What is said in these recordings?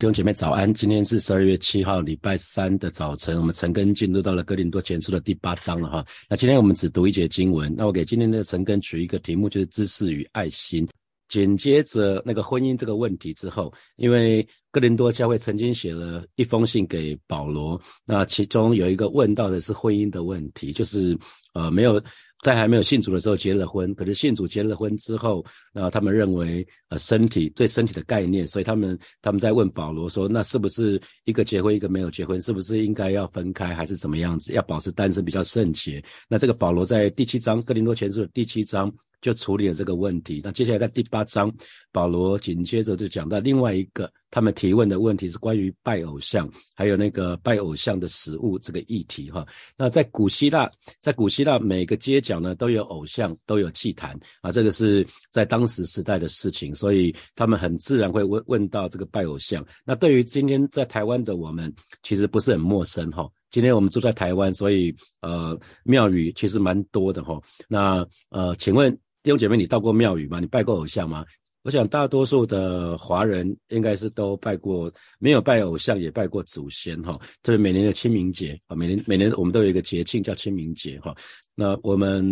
弟兄姐妹早安，今天是十二月七号，礼拜三的早晨，我们陈根进入到了哥林多前书的第八章了哈。那今天我们只读一节经文，那我给今天的陈根取一个题目，就是知识与爱心。紧接着那个婚姻这个问题之后，因为哥林多教会曾经写了一封信给保罗，那其中有一个问到的是婚姻的问题，就是呃没有。在还没有信主的时候结了婚，可是信主结了婚之后，那他们认为呃身体对身体的概念，所以他们他们在问保罗说，那是不是一个结婚一个没有结婚，是不是应该要分开还是怎么样子，要保持单身比较圣洁？那这个保罗在第七章格林多前书的第七章。就处理了这个问题。那接下来在第八章，保罗紧接着就讲到另外一个他们提问的问题，是关于拜偶像，还有那个拜偶像的食物这个议题哈。那在古希腊，在古希腊每个街角呢都有偶像，都有祭坛啊，这个是在当时时代的事情，所以他们很自然会问问到这个拜偶像。那对于今天在台湾的我们，其实不是很陌生哈。今天我们住在台湾，所以呃庙宇其实蛮多的哈。那呃，请问。弟兄姐妹，你到过庙宇吗？你拜过偶像吗？我想大多数的华人应该是都拜过，没有拜偶像也拜过祖先哈。特别每年的清明节啊，每年每年我们都有一个节庆叫清明节哈。那我们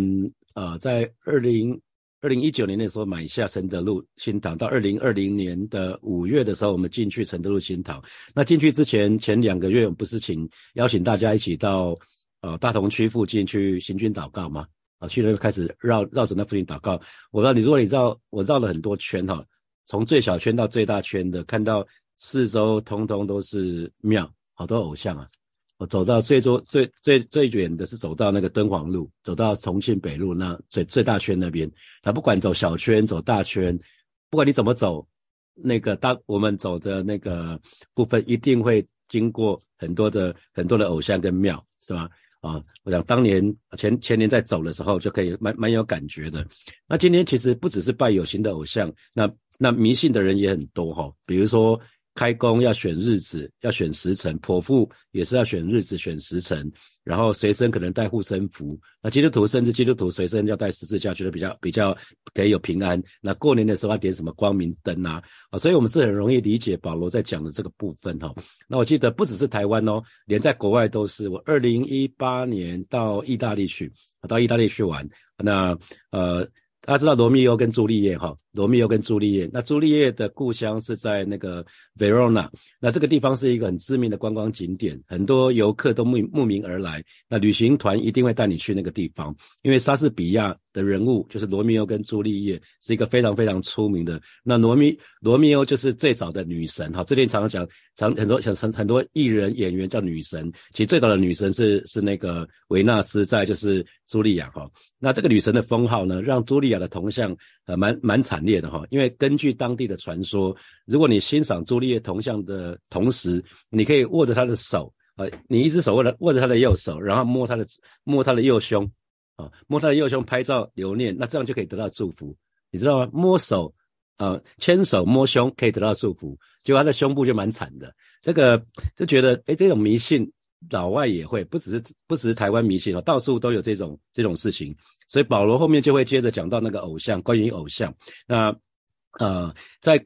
呃在二零二零一九年的时候买下承德路新堂，到二零二零年的五月的时候，我们进去承德路新堂。那进去之前前两个月，我们不是请邀请大家一起到呃大同区附近去行军祷告吗？啊，去了开始绕绕着那附近祷告。我道你，如果你绕我绕了很多圈哈，从最小圈到最大圈的，看到四周通通都是庙，好多偶像啊。我走到最多最最最远的是走到那个敦煌路，走到重庆北路那最最大圈那边。他不管走小圈走大圈，不管你怎么走，那个当我们走的那个部分一定会经过很多的很多的偶像跟庙，是吧？啊，我想当年前前年在走的时候就可以蛮蛮有感觉的。那今天其实不只是拜有形的偶像，那那迷信的人也很多哈，比如说。开工要选日子，要选时辰；剖腹也是要选日子、选时辰。然后随身可能带护身符。那基督徒甚至基督徒随身要带十字架，觉得比较比较可以有平安。那过年的时候要点什么光明灯啊？啊，所以我们是很容易理解保罗在讲的这个部分哈。那我记得不只是台湾哦，连在国外都是。我二零一八年到意大利去，到意大利去玩。那呃。大家知道罗密欧跟朱丽叶哈，罗密欧跟朱丽叶，那朱丽叶的故乡是在那个 Verona，那这个地方是一个很知名的观光景点，很多游客都慕慕名而来，那旅行团一定会带你去那个地方，因为莎士比亚。的人物就是罗密欧跟朱丽叶，是一个非常非常出名的。那罗密罗密欧就是最早的女神哈，最近常常讲，常很多想很很多艺人演员叫女神，其实最早的女神是是那个维纳斯，在就是茱莉亚哈。那这个女神的封号呢，让茱莉亚的铜像呃蛮蛮惨烈的哈，因为根据当地的传说，如果你欣赏朱丽叶铜像的同时，你可以握着她的手，呃，你一只手握着握着她的右手，然后摸她的摸她的右胸。啊，摸他的右胸拍照留念，那这样就可以得到祝福，你知道吗？摸手，啊，牵手摸胸可以得到祝福，结果他的胸部就蛮惨的。这个就觉得，哎，这种迷信老外也会，不只是不只是台湾迷信哦，到处都有这种这种事情。所以保罗后面就会接着讲到那个偶像，关于偶像，那呃，在。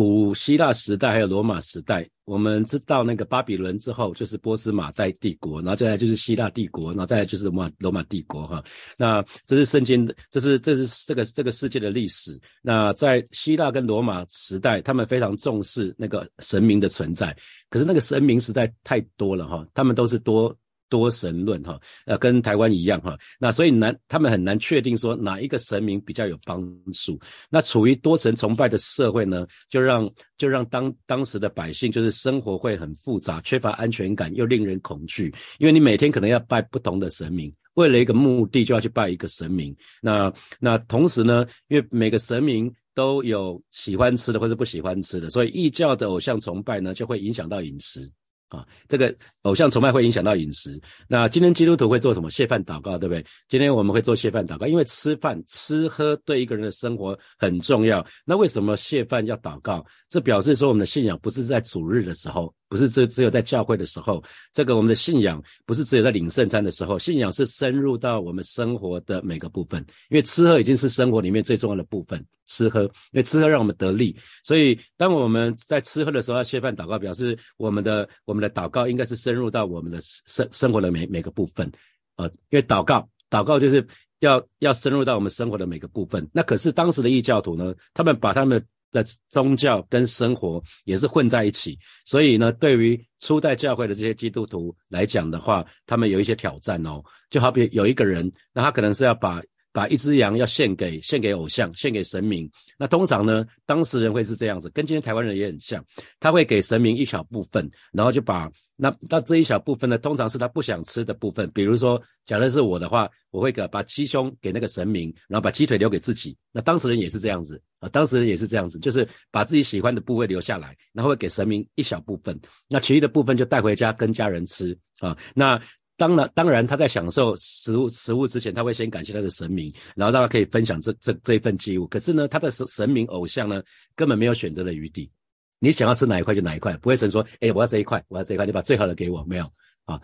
古希腊时代还有罗马时代，我们知道那个巴比伦之后就是波斯马代帝国，然后再来就是希腊帝国，然后再来就是罗马罗马帝国哈。那这是圣经，这是这是这个这个世界的历史。那在希腊跟罗马时代，他们非常重视那个神明的存在，可是那个神明实在太多了哈，他们都是多。多神论哈，呃，跟台湾一样哈，那所以难，他们很难确定说哪一个神明比较有帮助。那处于多神崇拜的社会呢，就让就让当当时的百姓就是生活会很复杂，缺乏安全感，又令人恐惧。因为你每天可能要拜不同的神明，为了一个目的就要去拜一个神明。那那同时呢，因为每个神明都有喜欢吃的或者不喜欢吃的，所以异教的偶像崇拜呢，就会影响到饮食。啊，这个偶像崇拜会影响到饮食。那今天基督徒会做什么？谢饭祷告，对不对？今天我们会做谢饭祷告，因为吃饭、吃喝对一个人的生活很重要。那为什么谢饭要祷告？这表示说我们的信仰不是在主日的时候，不是只只有在教会的时候，这个我们的信仰不是只有在领圣餐的时候，信仰是深入到我们生活的每个部分。因为吃喝已经是生活里面最重要的部分，吃喝，因为吃喝让我们得力，所以当我们在吃喝的时候要切饭祷告，表示我们的我们的祷告应该是深入到我们的生生活的每每个部分，呃，因为祷告祷告就是要要深入到我们生活的每个部分。那可是当时的异教徒呢，他们把他们。的宗教跟生活也是混在一起，所以呢，对于初代教会的这些基督徒来讲的话，他们有一些挑战哦。就好比有一个人，那他可能是要把把一只羊要献给献给偶像，献给神明。那通常呢，当事人会是这样子，跟今天台湾人也很像，他会给神明一小部分，然后就把。那那这一小部分呢，通常是他不想吃的部分。比如说，假设是我的话，我会给把鸡胸给那个神明，然后把鸡腿留给自己。那当事人也是这样子啊，当事人也是这样子，就是把自己喜欢的部位留下来，然后会给神明一小部分，那其余的部分就带回家跟家人吃啊。那当然，当然他在享受食物食物之前，他会先感谢他的神明，然后让他可以分享这这这一份祭物。可是呢，他的神神明偶像呢，根本没有选择的余地。你想要吃哪一块就哪一块，不会神说，哎，我要这一块，我要这一块，你把最好的给我，没有啊？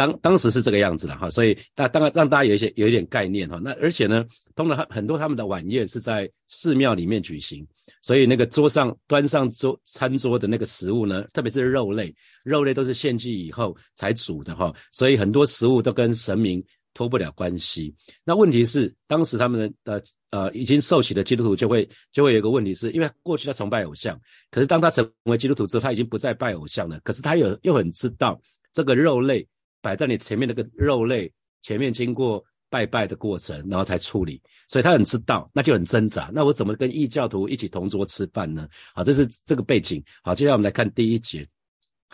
当当时是这个样子的哈，所以大当然让大家有一些有一点概念哈。那而且呢，通常很多他们的晚宴是在寺庙里面举行，所以那个桌上端上桌餐桌的那个食物呢，特别是肉类，肉类都是献祭以后才煮的哈，所以很多食物都跟神明脱不了关系。那问题是，当时他们的。呃，已经受洗的基督徒就会就会有一个问题，是因为过去他崇拜偶像，可是当他成为基督徒之后，他已经不再拜偶像了。可是他有又很知道这个肉类摆在你前面那个肉类前面经过拜拜的过程，然后才处理，所以他很知道，那就很挣扎。那我怎么跟异教徒一起同桌吃饭呢？好，这是这个背景。好，接下来我们来看第一节，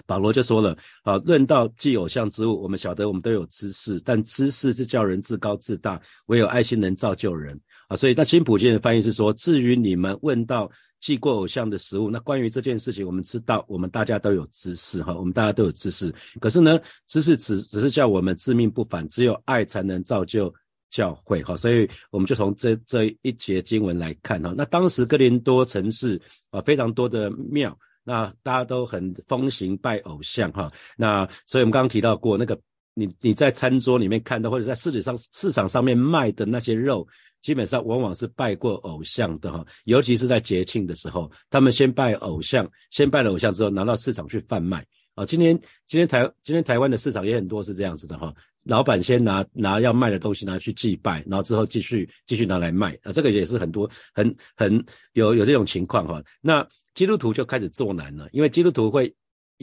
保罗就说了：好，论到祭偶像之物，我们晓得我们都有知识，但知识是叫人自高自大，唯有爱心能造就人。啊，所以那新普京的翻译是说，至于你们问到祭过偶像的食物，那关于这件事情，我们知道，我们大家都有知识哈，我们大家都有知识。可是呢，知识只只是叫我们自命不凡，只有爱才能造就教会哈。所以我们就从这这一节经文来看哈，那当时哥林多城市啊，非常多的庙，那大家都很风行拜偶像哈。那所以我们刚刚提到过，那个你你在餐桌里面看到，或者在市场上市场上面卖的那些肉。基本上往往是拜过偶像的哈，尤其是在节庆的时候，他们先拜偶像，先拜了偶像之后拿到市场去贩卖啊。今天今天台今天台湾的市场也很多是这样子的哈，老板先拿拿要卖的东西拿去祭拜，然后之后继续继续拿来卖啊，这个也是很多很很有有这种情况哈。那基督徒就开始做难了，因为基督徒会。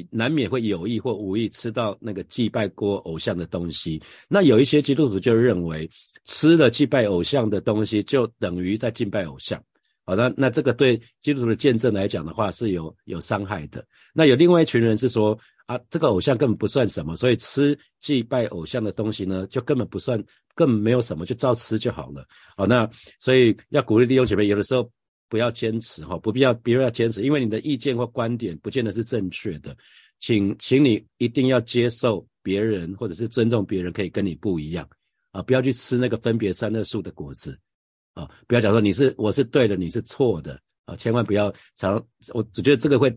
难免会有意或无意吃到那个祭拜过偶像的东西。那有一些基督徒就认为，吃了祭拜偶像的东西就等于在敬拜偶像。好的，那这个对基督徒的见证来讲的话是有有伤害的。那有另外一群人是说，啊，这个偶像根本不算什么，所以吃祭拜偶像的东西呢，就根本不算，根本没有什么，就照吃就好了。好，那所以要鼓励弟兄姐妹，有的时候。不要坚持哈，不必要，不要坚持，因为你的意见或观点不见得是正确的，请，请你一定要接受别人，或者是尊重别人，可以跟你不一样啊，不要去吃那个分别三恶树的果子啊，不要讲说你是我是对的，你是错的。啊，千万不要常我，我觉得这个会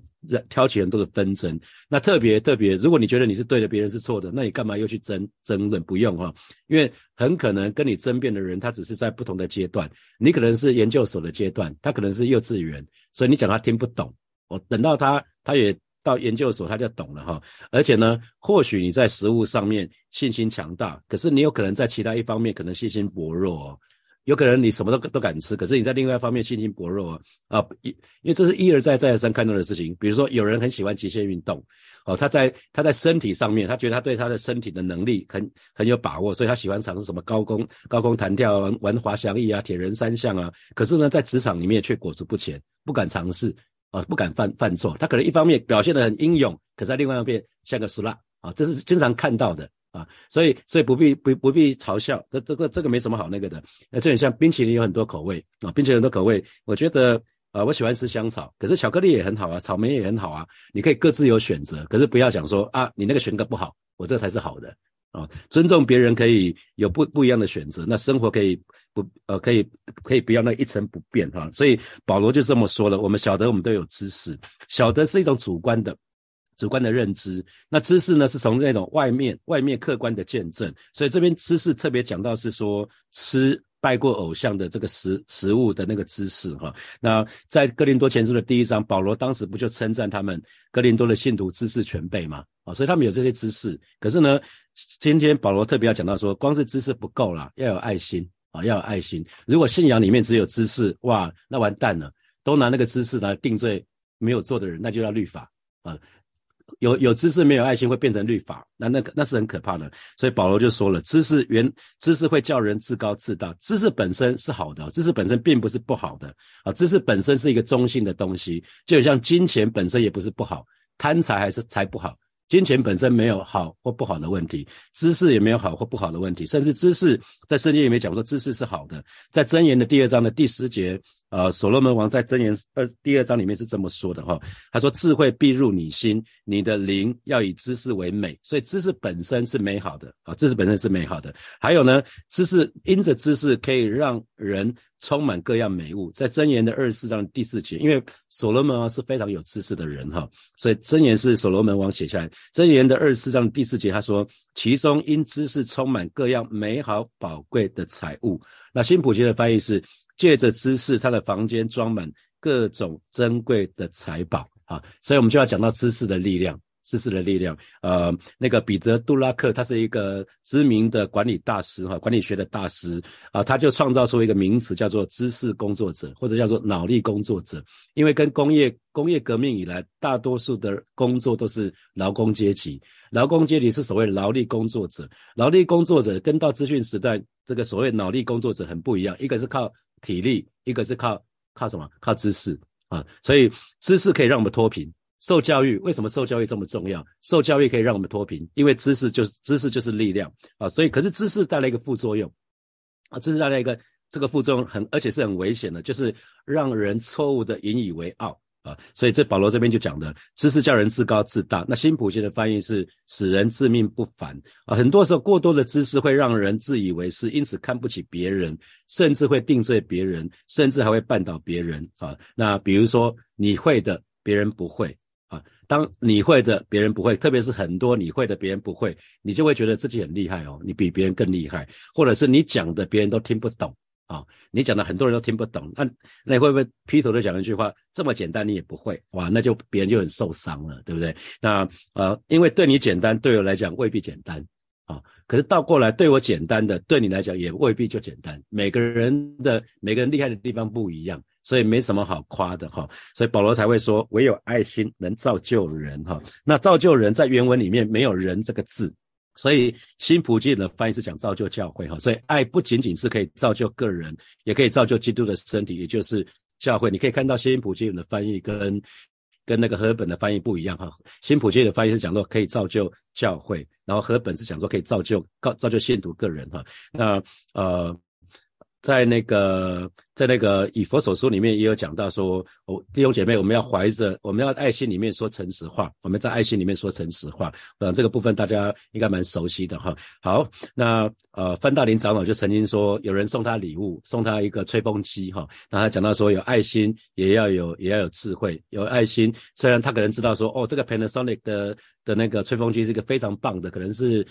挑起很多的纷争。那特别特别，如果你觉得你是对的，别人是错的，那你干嘛又去争争论？不用哈，因为很可能跟你争辩的人，他只是在不同的阶段。你可能是研究所的阶段，他可能是幼稚园，所以你讲他听不懂。我等到他他也到研究所，他就懂了哈。而且呢，或许你在实物上面信心强大，可是你有可能在其他一方面可能信心薄弱哦。有可能你什么都都敢吃，可是你在另外一方面信心薄弱啊啊！一因为这是一而再再而三看到的事情。比如说，有人很喜欢极限运动，哦，他在他在身体上面，他觉得他对他的身体的能力很很有把握，所以他喜欢尝试什么高空高空弹跳、玩玩滑翔翼啊、铁人三项啊。可是呢，在职场里面却裹足不前，不敢尝试啊，不敢犯犯错。他可能一方面表现得很英勇，可在另外一边像个俗辣啊，这是经常看到的。啊，所以所以不必不不必嘲笑，这这个这个没什么好那个的。那这很像冰淇淋有很多口味啊，冰淇淋很多口味，我觉得啊，我喜欢吃香草，可是巧克力也很好啊，草莓也很好啊，你可以各自有选择，可是不要讲说啊，你那个选个不好，我这才是好的啊。尊重别人可以有不不一样的选择，那生活可以不呃可以可以不要那一成不变哈。所以保罗就这么说了：我们晓得我们都有知识，晓得是一种主观的。主观的认知，那知识呢？是从那种外面、外面客观的见证。所以这边知识特别讲到是说吃拜过偶像的这个食食物的那个知识哈。那在哥林多前书的第一章，保罗当时不就称赞他们哥林多的信徒知识全备吗？啊，所以他们有这些知识。可是呢，今天保罗特别要讲到说，光是知识不够啦，要有爱心啊，要有爱心。如果信仰里面只有知识，哇，那完蛋了，都拿那个知识来定罪没有做的人，那就要律法啊。有有知识没有爱心会变成律法，那那个那是很可怕的。所以保罗就说了，知识原知识会叫人自高自大，知识本身是好的，知识本身并不是不好的啊。知识本身是一个中性的东西，就像金钱本身也不是不好，贪财还是财不好。金钱本身没有好或不好的问题，知识也没有好或不好的问题，甚至知识在圣经里面讲说知识是好的，在箴言的第二章的第十节，呃，所罗门王在箴言二第二章里面是这么说的哈，他说智慧必入你心，你的灵要以知识为美，所以知识本身是美好的啊，知识本身是美好的。还有呢，知识因着知识可以让人。充满各样美物，在箴言的二十四章第四节，因为所罗门王是非常有知识的人哈，所以箴言是所罗门王写下来。箴言的二十四章第四节，他说其中因知识充满各样美好宝贵的财物。那新普京的翻译是借着知识，他的房间装满各种珍贵的财宝。啊，所以我们就要讲到知识的力量。知识的力量，呃，那个彼得·杜拉克，他是一个知名的管理大师，哈，管理学的大师，啊，他就创造出一个名词，叫做知识工作者，或者叫做脑力工作者。因为跟工业工业革命以来，大多数的工作都是劳工阶级，劳工阶级是所谓劳力工作者，劳力工作者跟到资讯时代这个所谓脑力工作者很不一样，一个是靠体力，一个是靠靠什么？靠知识啊，所以知识可以让我们脱贫。受教育为什么受教育这么重要？受教育可以让我们脱贫，因为知识就是知识就是力量啊！所以，可是知识带来一个副作用啊，知识带来一个这个副作用很而且是很危险的，就是让人错误的引以为傲啊！所以这保罗这边就讲的，知识叫人自高自大。那新普贤的翻译是使人自命不凡啊！很多时候过多的知识会让人自以为是，因此看不起别人，甚至会定罪别人，甚至还会绊倒别人啊！那比如说你会的，别人不会。啊，当你会的别人不会，特别是很多你会的别人不会，你就会觉得自己很厉害哦，你比别人更厉害，或者是你讲的别人都听不懂啊，你讲的很多人都听不懂，那那会不会劈头就讲一句话，这么简单你也不会，哇，那就别人就很受伤了，对不对？那呃，因为对你简单，对我来讲未必简单啊，可是倒过来对我简单的，对你来讲也未必就简单，每个人的每个人厉害的地方不一样。所以没什么好夸的哈，所以保罗才会说，唯有爱心能造就人哈。那造就人在原文里面没有人这个字，所以新普济的翻译是讲造就教会哈。所以爱不仅仅是可以造就个人，也可以造就基督的身体，也就是教会。你可以看到新普济的翻译跟跟那个和本的翻译不一样哈。新普济的翻译是讲说可以造就教会，然后和本是讲说可以造就造造就信徒个人哈。那呃。在那个，在那个以佛所书里面也有讲到说，哦，弟兄姐妹，我们要怀着，我们要爱心里面说诚实话，我们在爱心里面说诚实话，呃，这个部分大家应该蛮熟悉的哈。好，那呃，范大林长老就曾经说，有人送他礼物，送他一个吹风机哈，那他讲到说，有爱心也要有，也要有智慧，有爱心，虽然他可能知道说，哦，这个 Panasonic 的的那个吹风机是一个非常棒的，可能是。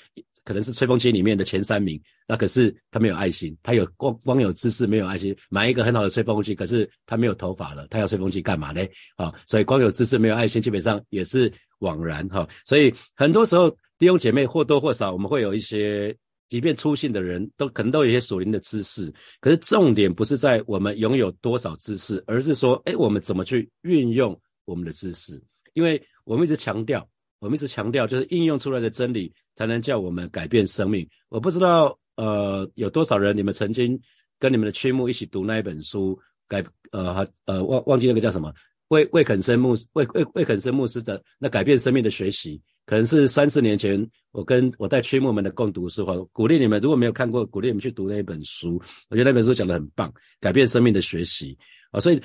可能是吹风机里面的前三名，那可是他没有爱心，他有光光有知识没有爱心，买一个很好的吹风机，可是他没有头发了，他要吹风机干嘛呢？啊，所以光有知识没有爱心，基本上也是枉然哈。所以很多时候弟兄姐妹或多或少我们会有一些，即便粗信的人都可能都有一些属灵的知识，可是重点不是在我们拥有多少知识，而是说，哎，我们怎么去运用我们的知识？因为我们一直强调。我们一直强调，就是应用出来的真理才能叫我们改变生命。我不知道，呃，有多少人你们曾经跟你们的曲目一起读那一本书，改呃呃忘忘记那个叫什么？魏魏肯森牧师魏魏魏肯森牧师的那改变生命的学习，可能是三四年前我跟我带曲目们的共读书哈，鼓励你们如果没有看过，鼓励你们去读那一本书。我觉得那本书讲的很棒，改变生命的学习啊。所以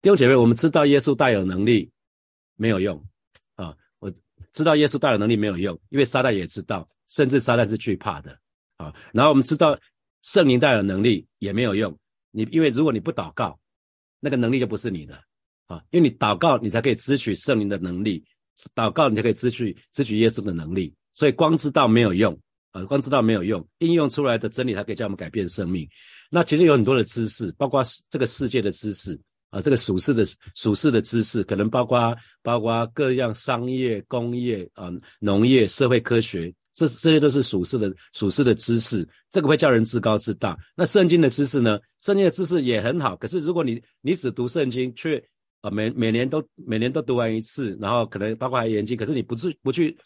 弟兄姐妹，我们知道耶稣大有能力，没有用。知道耶稣大有能力没有用，因为撒旦也知道，甚至撒旦是惧怕的啊。然后我们知道圣灵带有能力也没有用。你因为如果你不祷告，那个能力就不是你的啊，因为你祷告，你才可以支取圣灵的能力，祷告你才可以支取支取耶稣的能力。所以光知道没有用啊，光知道没有用，应用出来的真理才可以叫我们改变生命。那其实有很多的知识，包括这个世界的知识。啊，这个属世的属世的知识，可能包括包括各样商业、工业啊、农业、社会科学，这这些都是属世的属世的知识。这个会叫人自高自大。那圣经的知识呢？圣经的知识也很好，可是如果你你只读圣经，却啊每每年都每年都读完一次，然后可能包括还研究，可是你不去不去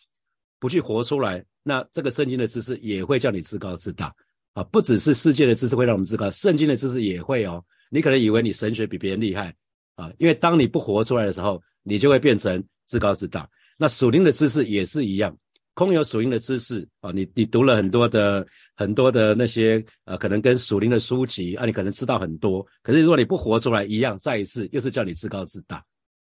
不去活出来，那这个圣经的知识也会叫你自高自大啊！不只是世界的知识会让我们自高，圣经的知识也会哦。你可能以为你神学比别人厉害啊，因为当你不活出来的时候，你就会变成自高自大。那属灵的知识也是一样，空有属灵的知识啊，你你读了很多的很多的那些呃，可能跟属灵的书籍啊，你可能知道很多，可是如果你不活出来，一样再一次又是叫你自高自大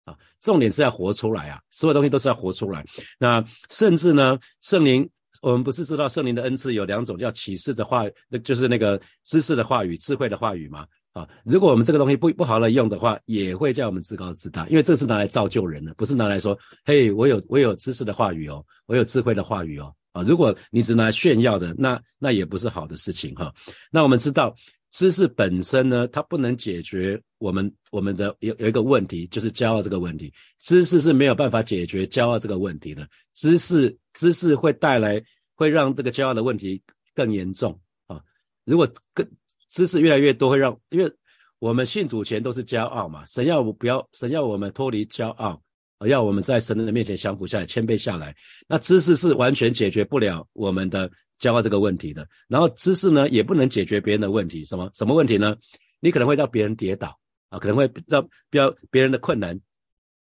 啊。重点是要活出来啊，所有东西都是要活出来。那甚至呢，圣灵，我们不是知道圣灵的恩赐有两种，叫启示的话，那就是那个知识的话语、智慧的话语吗？啊，如果我们这个东西不不好来用的话，也会叫我们自高自大，因为这是拿来造就人的，不是拿来说，嘿，我有我有知识的话语哦，我有智慧的话语哦，啊，如果你只拿来炫耀的，那那也不是好的事情哈。那我们知道，知识本身呢，它不能解决我们我们的有有一个问题，就是骄傲这个问题，知识是没有办法解决骄傲这个问题的，知识知识会带来会让这个骄傲的问题更严重啊，如果更。知识越来越多，会让，因为我们信主前都是骄傲嘛，神要我不要，神要我们脱离骄傲，要我们在神的面前降服下来，谦卑下来。那知识是完全解决不了我们的骄傲这个问题的。然后知识呢，也不能解决别人的问题。什么什么问题呢？你可能会让别人跌倒啊，可能会让要别人的困难，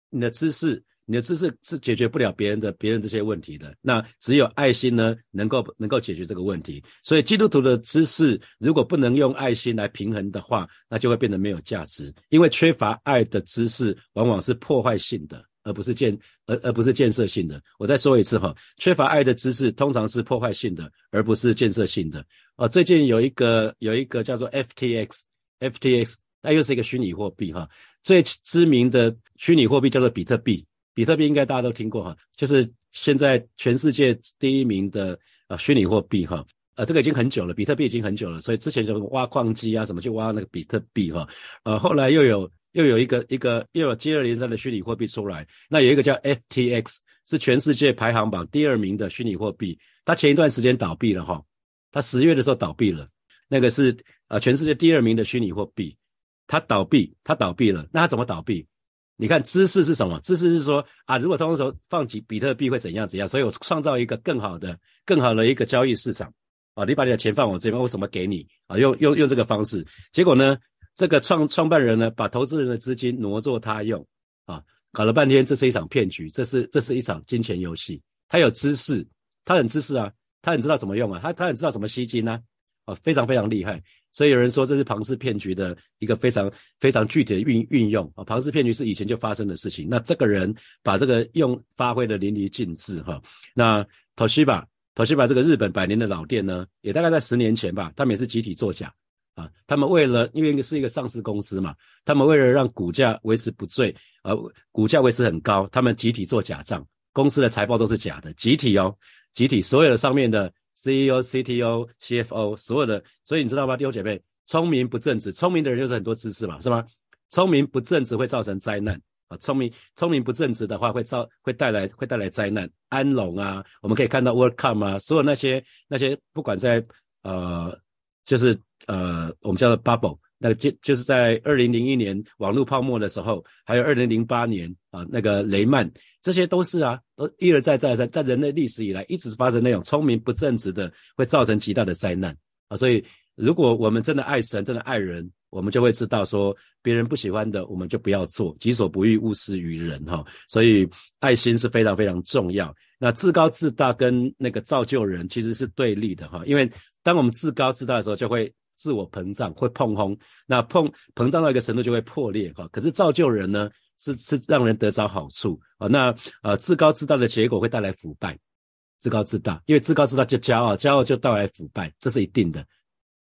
你的知识。你的知识是解决不了别人的别人这些问题的，那只有爱心呢，能够能够解决这个问题。所以基督徒的知识如果不能用爱心来平衡的话，那就会变得没有价值。因为缺乏爱的知识往往是破坏性的，而不是建而而不是建设性的。我再说一次哈，缺乏爱的知识通常是破坏性的，而不是建设性的。哦，最近有一个有一个叫做 FTX，FTX，它又是一个虚拟货币哈，最知名的虚拟货币叫做比特币。比特币应该大家都听过哈，就是现在全世界第一名的啊虚拟货币哈，呃这个已经很久了，比特币已经很久了，所以之前就挖矿机啊什么去挖那个比特币哈，呃后来又有又有一个一个又有接二连三的虚拟货币出来，那有一个叫 FTX 是全世界排行榜第二名的虚拟货币，它前一段时间倒闭了哈，它十月的时候倒闭了，那个是呃全世界第二名的虚拟货币，它倒闭它倒闭了，那它怎么倒闭？你看知识是什么？知识是说啊，如果通时放几比特币会怎样怎样？所以我创造一个更好的、更好的一个交易市场啊！你把你的钱放我这边，我什么给你啊？用用用这个方式，结果呢，这个创创办人呢，把投资人的资金挪作他用啊，搞了半天，这是一场骗局，这是这是一场金钱游戏。他有知识，他很知识啊，他很知道怎么用啊，他他很知道怎么吸金呢？啊，非常非常厉害。所以有人说这是庞氏骗局的一个非常非常具体的运运用啊，庞氏骗局是以前就发生的事情。那这个人把这个用发挥的淋漓尽致哈。那 Toshiba，Toshiba 这个日本百年的老店呢，也大概在十年前吧，他们也是集体作假啊。他们为了因为是一个上市公司嘛，他们为了让股价维持不坠，呃，股价维持很高，他们集体做假账，公司的财报都是假的，集体哦，集体所有的上面的。CEO、CTO、CFO，所有的，所以你知道吗，弟兄姐妹，聪明不正直，聪明的人就是很多知识嘛，是吗？聪明不正直会造成灾难啊！聪明聪明不正直的话，会造会带来会带来灾难。安龙啊，我们可以看到 WorldCom 啊，所有那些那些，不管在呃，就是呃，我们叫做 Bubble。那就就是在二零零一年网络泡沫的时候，还有二零零八年啊，那个雷曼，这些都是啊，都一而再再而三，在人类历史以来一直发生那种聪明不正直的，会造成极大的灾难啊。所以，如果我们真的爱神，真的爱人，我们就会知道说，别人不喜欢的，我们就不要做，己所不欲，勿施于人哈。所以，爱心是非常非常重要。那自高自大跟那个造就人其实是对立的哈，因为当我们自高自大的时候，就会。自我膨胀会碰轰，那碰膨胀到一个程度就会破裂哈。可是造就人呢，是是让人得着好处啊。那呃自高自大的结果会带来腐败，自高自大，因为自高自大就骄傲，骄傲就带来腐败，这是一定的。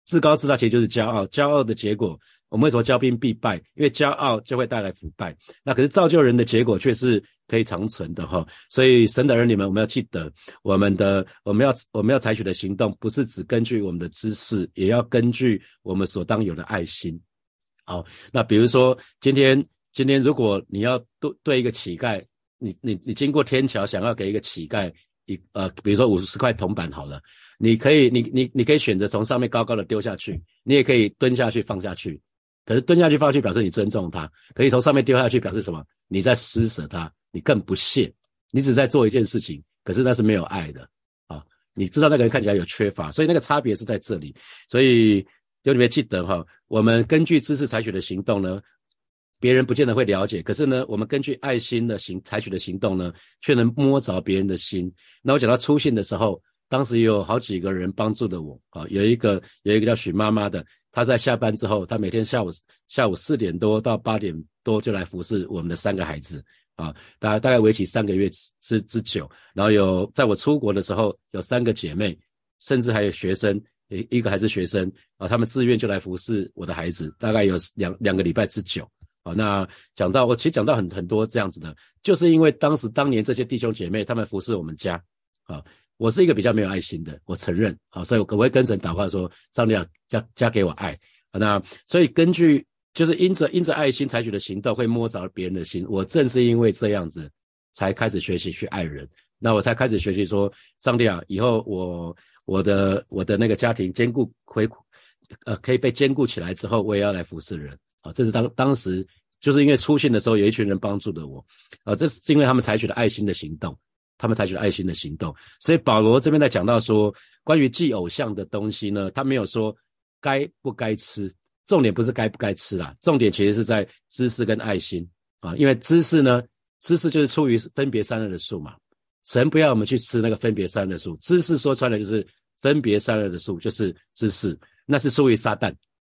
自高自大其实就是骄傲，骄傲的结果，我们为什么骄兵必败？因为骄傲就会带来腐败。那可是造就人的结果却是可以长存的哈。所以神的儿女们，我们要记得，我们的我们要我们要采取的行动，不是只根据我们的知识，也要根据我们所当有的爱心。好，那比如说今天今天如果你要对对一个乞丐，你你你经过天桥想要给一个乞丐一呃，比如说五十块铜板好了。你可以，你你你可以选择从上面高高的丢下去，你也可以蹲下去放下去。可是蹲下去放下去表示你尊重他，可以从上面丢下去表示什么？你在施舍他，你更不屑，你只在做一件事情，可是那是没有爱的啊！你知道那个人看起来有缺乏，所以那个差别是在这里。所以有你们记得哈，我们根据知识采取的行动呢，别人不见得会了解，可是呢，我们根据爱心的行采取的行动呢，却能摸着别人的心。那我讲到出信的时候。当时有好几个人帮助的我啊，有一个有一个叫许妈妈的，他在下班之后，他每天下午下午四点多到八点多就来服侍我们的三个孩子啊，大概大概为期三个月之之久。然后有在我出国的时候，有三个姐妹，甚至还有学生，一一个还是学生啊，他们自愿就来服侍我的孩子，大概有两两个礼拜之久啊。那讲到我其实讲到很很多这样子的，就是因为当时当年这些弟兄姐妹他们服侍我们家啊。我是一个比较没有爱心的，我承认，好，所以我我会跟神祷告说，上帝啊，加加给我爱，那所以根据就是因着因着爱心采取的行动，会摸着别人的心。我正是因为这样子，才开始学习去爱人，那我才开始学习说，上帝啊，以后我我的我的那个家庭兼顾回，呃，可以被兼顾起来之后，我也要来服侍人，啊，这是当当时就是因为出现的时候，有一群人帮助的我，啊，这是因为他们采取了爱心的行动。他们采取了爱心的行动，所以保罗这边在讲到说，关于祭偶像的东西呢，他没有说该不该吃，重点不是该不该吃啦，重点其实是在知识跟爱心。啊，因为知识呢，知识就是出于分别三恶的树嘛，神不要我们去吃那个分别三恶的树，知识说穿了就是分别三恶的树，就是知识，那是出于撒旦。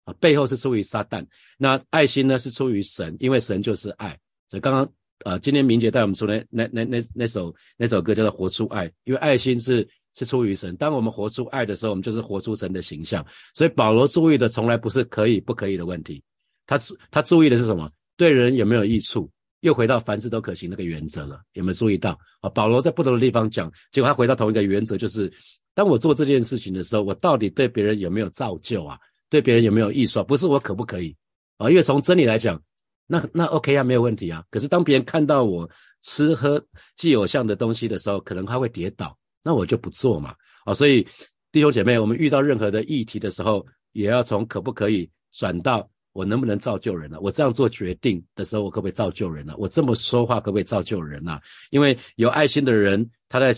啊，背后是出于撒旦，那爱心呢是出于神，因为神就是爱，所以刚刚。啊，今天明姐带我们出来那那那那首那首歌叫做《活出爱》，因为爱心是是出于神。当我们活出爱的时候，我们就是活出神的形象。所以保罗注意的从来不是可以不可以的问题，他他注意的是什么？对人有没有益处？又回到凡事都可行那个原则了。有没有注意到？啊，保罗在不同的地方讲，结果他回到同一个原则，就是当我做这件事情的时候，我到底对别人有没有造就啊？对别人有没有益处？不是我可不可以啊？因为从真理来讲。那那 OK 啊，没有问题啊。可是当别人看到我吃喝既偶像的东西的时候，可能他会跌倒，那我就不做嘛。啊，所以弟兄姐妹，我们遇到任何的议题的时候，也要从可不可以转到我能不能造就人了。我这样做决定的时候，我可不可以造就人了？我这么说话可不可以造就人啊？因为有爱心的人，他在。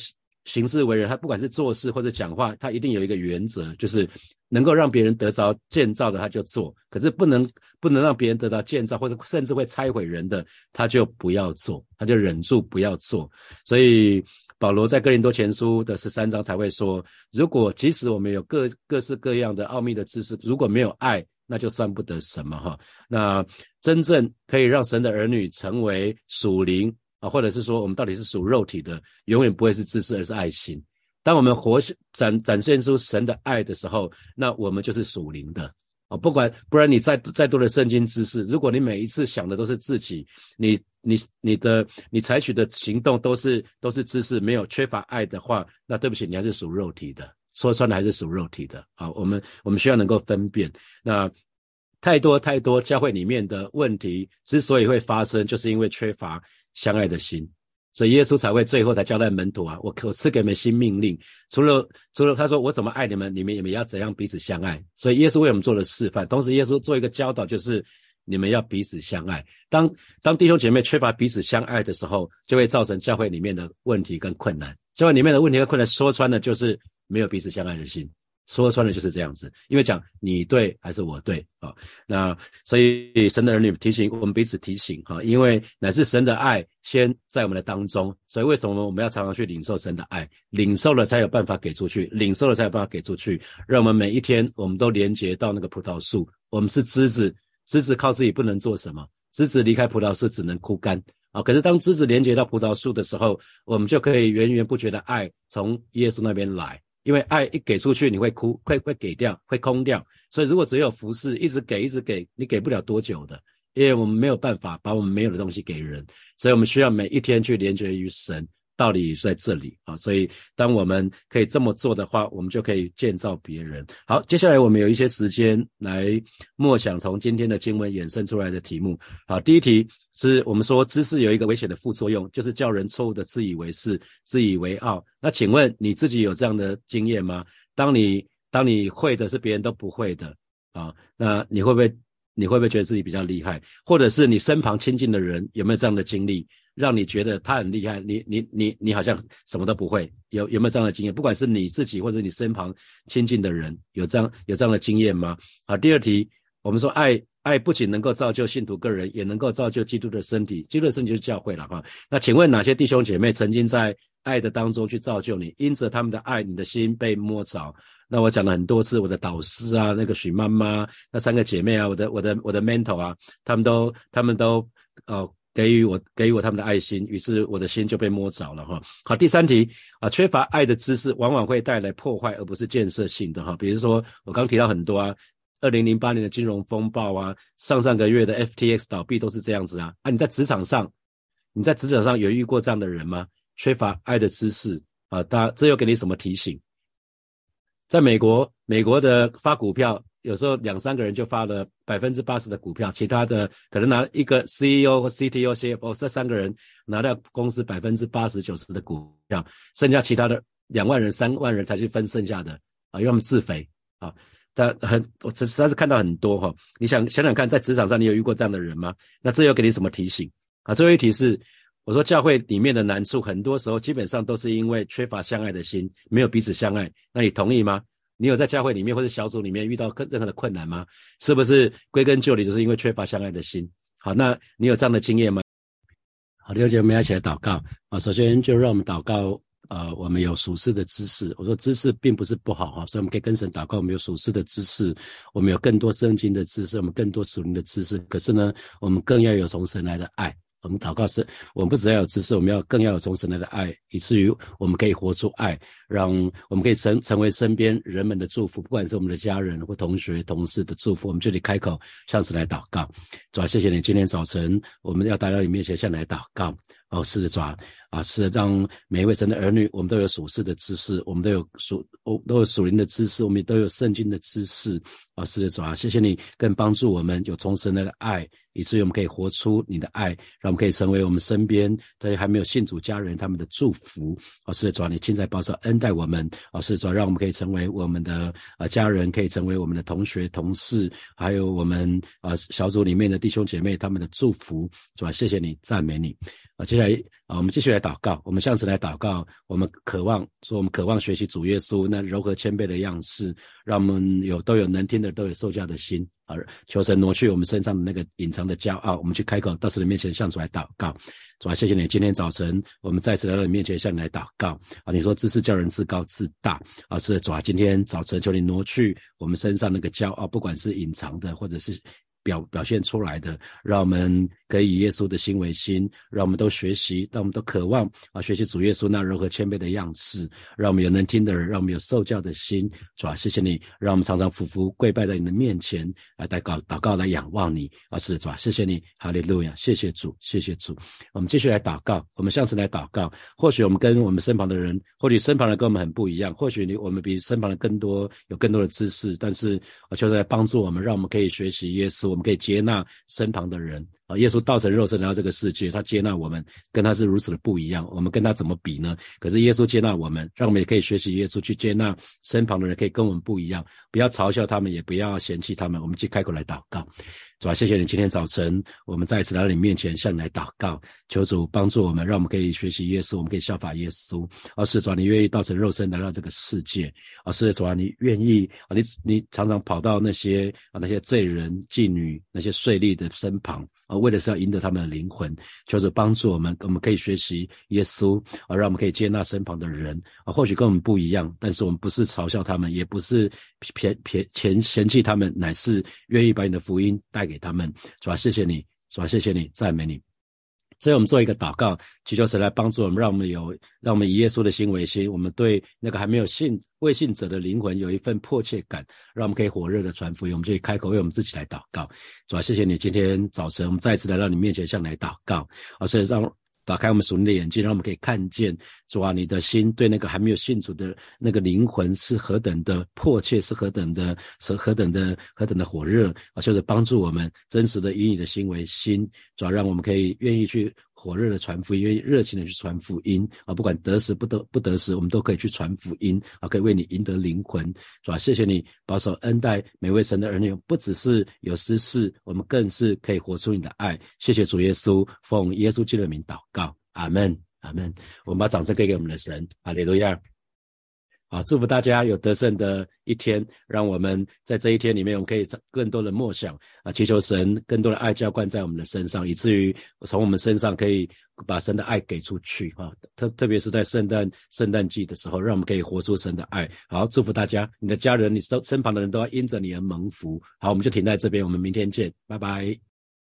行事为人，他不管是做事或者讲话，他一定有一个原则，就是能够让别人得着建造的，他就做；可是不能不能让别人得到建造，或者甚至会拆毁人的，他就不要做，他就忍住不要做。所以保罗在哥林多前书的十三章才会说：如果即使我们有各各式各样的奥秘的知识，如果没有爱，那就算不得什么哈。那真正可以让神的儿女成为属灵。或者是说，我们到底是属肉体的，永远不会是知识，而是爱心。当我们活展展现出神的爱的时候，那我们就是属灵的。啊，不管不然，你再再多的圣经知识，如果你每一次想的都是自己，你你你的你采取的行动都是都是知识，没有缺乏爱的话，那对不起，你还是属肉体的。说穿了，还是属肉体的。好，我们我们需要能够分辨。那太多太多教会里面的问题之所以会发生，就是因为缺乏。相爱的心，所以耶稣才会最后才交代门徒啊，我我赐给你们新命令，除了除了他说我怎么爱你们，你们你们要怎样彼此相爱。所以耶稣为我们做了示范，同时耶稣做一个教导，就是你们要彼此相爱。当当弟兄姐妹缺乏彼此相爱的时候，就会造成教会里面的问题跟困难。教会里面的问题跟困难，说穿了就是没有彼此相爱的心。说穿了就是这样子，因为讲你对还是我对啊？那所以神的儿女提醒我们彼此提醒哈，因为乃是神的爱先在我们的当中，所以为什么我们要常常去领受神的爱？领受了才有办法给出去，领受了才有办法给出去，让我们每一天我们都连接到那个葡萄树。我们是枝子，枝子靠自己不能做什么，枝子离开葡萄树只能枯干啊。可是当枝子连接到葡萄树的时候，我们就可以源源不绝的爱从耶稣那边来。因为爱一给出去，你会哭，会会给掉，会空掉。所以如果只有服饰，一直给，一直给，你给不了多久的，因为我们没有办法把我们没有的东西给人，所以我们需要每一天去连接于神。道理在这里啊，所以当我们可以这么做的话，我们就可以建造别人。好，接下来我们有一些时间来默想从今天的经文衍生出来的题目。好，第一题是我们说知识有一个危险的副作用，就是叫人错误的自以为是、自以为傲。那请问你自己有这样的经验吗？当你当你会的是别人都不会的啊，那你会不会你会不会觉得自己比较厉害？或者是你身旁亲近的人有没有这样的经历？让你觉得他很厉害，你你你你好像什么都不会，有有没有这样的经验？不管是你自己或者你身旁亲近的人，有这样有这样的经验吗？好，第二题，我们说爱爱不仅能够造就信徒个人，也能够造就基督的身体，基督的身体就是教会了哈。那请问哪些弟兄姐妹曾经在爱的当中去造就你？因着他们的爱，你的心被摸着。那我讲了很多次，我的导师啊，那个许妈妈，那三个姐妹啊，我的我的我的 mentor 啊，他们都他们都呃。给予我给予我他们的爱心，于是我的心就被摸着了哈。好，第三题啊，缺乏爱的知识往往会带来破坏，而不是建设性的哈。比如说我刚提到很多啊，二零零八年的金融风暴啊，上上个月的 FTX 倒闭都是这样子啊。啊，你在职场上，你在职场上有遇过这样的人吗？缺乏爱的知识啊，大这又给你什么提醒？在美国，美国的发股票。有时候两三个人就发了百分之八十的股票，其他的可能拿一个 CEO 或 CTO、CFO 这三个人拿到公司百分之八十九十的股票，剩下其他的两万人、三万人才去分剩下的啊，因为他们自肥啊。但很我实在是看到很多哈，你想想想看，在职场上你有遇过这样的人吗？那这又给你什么提醒啊？最后一题是我说教会里面的难处，很多时候基本上都是因为缺乏相爱的心，没有彼此相爱。那你同意吗？你有在教会里面或者小组里面遇到任何的困难吗？是不是归根究底就是因为缺乏相爱的心？好，那你有这样的经验吗？好，弟兄姐，我们要一起来祷告啊！首先就让我们祷告，呃，我们有属世的知识。我说知识并不是不好哈，所以我们可以跟神祷告，我们有属世的知识，我们有更多圣经的知识，我们更多属灵的知识。可是呢，我们更要有从神来的爱。我们祷告是，我们不只要有知识，我们要更要有从神来的爱，以至于我们可以活出爱，让我们可以成成为身边人们的祝福，不管是我们的家人或同学、同事的祝福，我们就得开口向神来祷告。主啊，谢谢你，今天早晨我们要带到你面前向你来祷告。哦，是的，主啊，啊，是让每一位神的儿女，我们都有属世的知识，我们都有属，哦，都有属灵的知识，我们都有圣经的知识。啊，是的，主啊，谢谢你，更帮助我们有从神来的爱。以至于我们可以活出你的爱，让我们可以成为我们身边这些还没有信主家人他们的祝福。哦，是的，主啊，你亲在保守恩待我们。哦，是的主啊，让我们可以成为我们的呃家人，可以成为我们的同学、同事，还有我们啊小组里面的弟兄姐妹他们的祝福。主啊，谢谢你，赞美你。啊，接下来啊，我们继续来祷告。我们上次来祷告，我们渴望说，我们渴望学习主耶稣那柔和谦卑的样式，让我们有都有能听的，都有受教的心。而求神挪去我们身上的那个隐藏的骄傲，我们去开口到神的面前向主来祷告。主啊，谢谢你，今天早晨我们再次来到你面前向你来祷告。啊，你说知识叫人自高自大，啊，是的主啊，今天早晨求你挪去我们身上那个骄傲，不管是隐藏的或者是。表表现出来的，让我们可以以耶稣的心为心，让我们都学习，让我们都渴望啊，学习主耶稣那柔和谦卑的样式，让我们有能听的人，让我们有受教的心，是吧？谢谢你，让我们常常俯伏跪拜在你的面前来祷告，祷告来仰望你，啊，是吧？谢谢你，哈利路亚，谢谢主，谢谢主。我们继续来祷告，我们下次来祷告。或许我们跟我们身旁的人，或许身旁人跟我们很不一样，或许你我们比身旁的更多有更多的知识，但是我就在帮助我们，让我们可以学习耶稣。我们可以接纳身旁的人。啊，耶稣道成肉身来到这个世界，他接纳我们，跟他是如此的不一样。我们跟他怎么比呢？可是耶稣接纳我们，让我们也可以学习耶稣去接纳身旁的人，可以跟我们不一样。不要嘲笑他们，也不要嫌弃他们。我们去开口来祷告，主啊，谢谢你今天早晨，我们再一次来到你面前向你来祷告，求主帮助我们，让我们可以学习耶稣，我们可以效法耶稣。而是主啊，你愿意道成肉身来到这个世界，而是主啊，你愿意啊，你你常常跑到那些啊那些罪人、妓女、那些税吏的身旁。啊，为的是要赢得他们的灵魂，求主帮助我们，我们可以学习耶稣，而，让我们可以接纳身旁的人，啊，或许跟我们不一样，但是我们不是嘲笑他们，也不是偏偏嫌嫌弃他们，乃是愿意把你的福音带给他们，是吧？谢谢你，是吧？谢谢你，赞美你。所以我们做一个祷告，祈求神来帮助我们，让我们有，让我们以耶稣的心为心，我们对那个还没有信未信者的灵魂有一份迫切感，让我们可以火热的传福音。我们就开口为我们自己来祷告，主啊，谢谢你今天早晨我们再次来到你面前向你来祷告，而是让。打开我们属灵的眼睛，让我们可以看见主啊，你的心对那个还没有信主的那个灵魂是何等的迫切，是何等的，是何等的，何等的火热啊！就是帮助我们真实的以你的心为心，主要让我们可以愿意去。火热的传福音，热情的去传福音啊！不管得时不得不得时，我们都可以去传福音啊！可以为你赢得灵魂，是吧？谢谢你保守恩待每位神的儿女，不只是有私事，我们更是可以活出你的爱。谢谢主耶稣，奉耶稣基督的名祷告，阿门，阿门。我们把掌声给给我们的神，哈利路亚。啊，祝福大家有得胜的一天，让我们在这一天里面，我们可以更多的默想啊，祈求神更多的爱浇灌在我们的身上，以至于从我们身上可以把神的爱给出去啊。特特别是在圣诞圣诞季的时候，让我们可以活出神的爱。好，祝福大家，你的家人，你身身旁的人都要因着你而蒙福。好，我们就停在这边，我们明天见，拜拜。